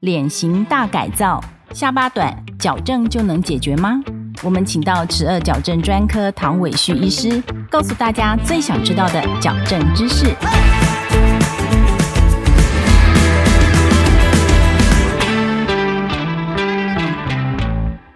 脸型大改造，下巴短矫正就能解决吗？我们请到齿颚矫正专科唐伟旭医师，告诉大家最想知道的矫正知识。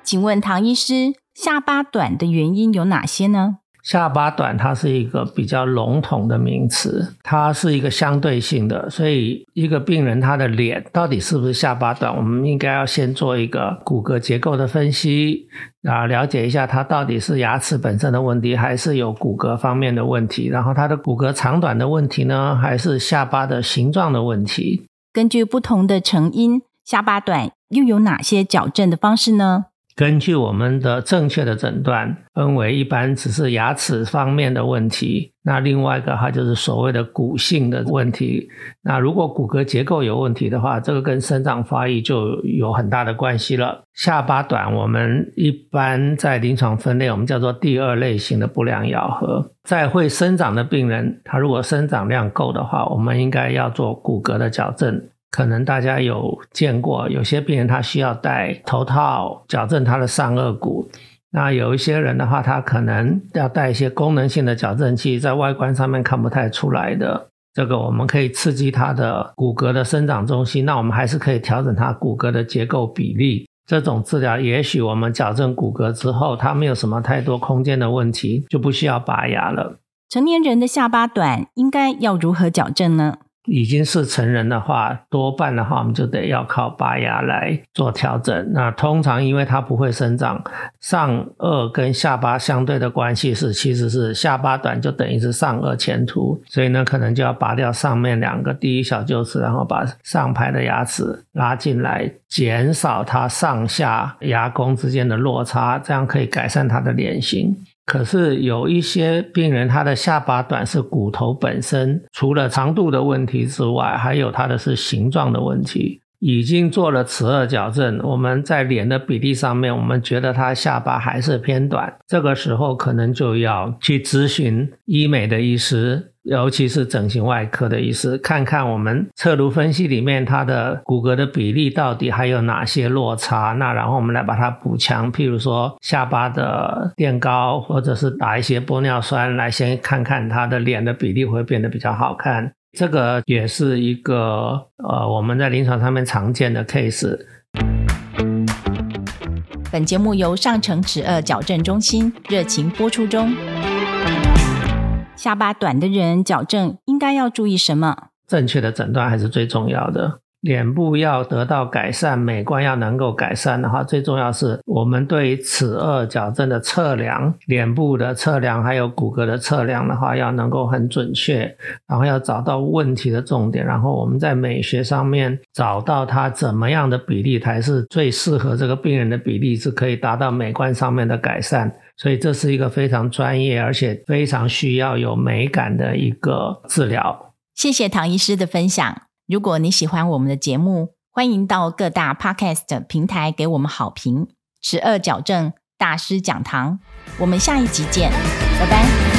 请问唐医师，下巴短的原因有哪些呢？下巴短，它是一个比较笼统的名词，它是一个相对性的，所以一个病人他的脸到底是不是下巴短，我们应该要先做一个骨骼结构的分析，啊，了解一下他到底是牙齿本身的问题，还是有骨骼方面的问题，然后他的骨骼长短的问题呢，还是下巴的形状的问题？根据不同的成因，下巴短又有哪些矫正的方式呢？根据我们的正确的诊断，分为一般只是牙齿方面的问题，那另外一个它就是所谓的骨性的问题。那如果骨骼结构有问题的话，这个跟生长发育就有很大的关系了。下巴短，我们一般在临床分类，我们叫做第二类型的不良咬合。在会生长的病人，他如果生长量够的话，我们应该要做骨骼的矫正。可能大家有见过，有些病人他需要戴头套矫正他的上颚骨。那有一些人的话，他可能要戴一些功能性的矫正器，在外观上面看不太出来的。这个我们可以刺激他的骨骼的生长中心，那我们还是可以调整他骨骼的结构比例。这种治疗，也许我们矫正骨骼之后，他没有什么太多空间的问题，就不需要拔牙了。成年人的下巴短，应该要如何矫正呢？已经是成人的话，多半的话我们就得要靠拔牙来做调整。那通常因为它不会生长，上颚跟下巴相对的关系是，其实是下巴短就等于是上颚前凸，所以呢可能就要拔掉上面两个第一小臼齿，然后把上排的牙齿拉进来，减少它上下牙弓之间的落差，这样可以改善它的脸型。可是有一些病人，他的下巴短是骨头本身除了长度的问题之外，还有他的是形状的问题。已经做了齿颚矫正，我们在脸的比例上面，我们觉得他下巴还是偏短，这个时候可能就要去咨询医美的医师。尤其是整形外科的医师，看看我们侧颅分析里面它的骨骼的比例到底还有哪些落差，那然后我们来把它补强，譬如说下巴的垫高，或者是打一些玻尿酸，来先看看他的脸的比例会变得比较好看。这个也是一个呃我们在临床上面常见的 case。本节目由上城齿颚矫正中心热情播出中。下巴短的人矫正应该要注意什么？正确的诊断还是最重要的。脸部要得到改善，美观要能够改善的话，最重要是我们对于齿颚矫正的测量、脸部的测量，还有骨骼的测量的话，要能够很准确，然后要找到问题的重点，然后我们在美学上面找到它怎么样的比例才是最适合这个病人的比例，是可以达到美观上面的改善。所以这是一个非常专业，而且非常需要有美感的一个治疗。谢谢唐医师的分享。如果你喜欢我们的节目，欢迎到各大 Podcast 平台给我们好评。十二矫正大师讲堂，我们下一集见，拜拜。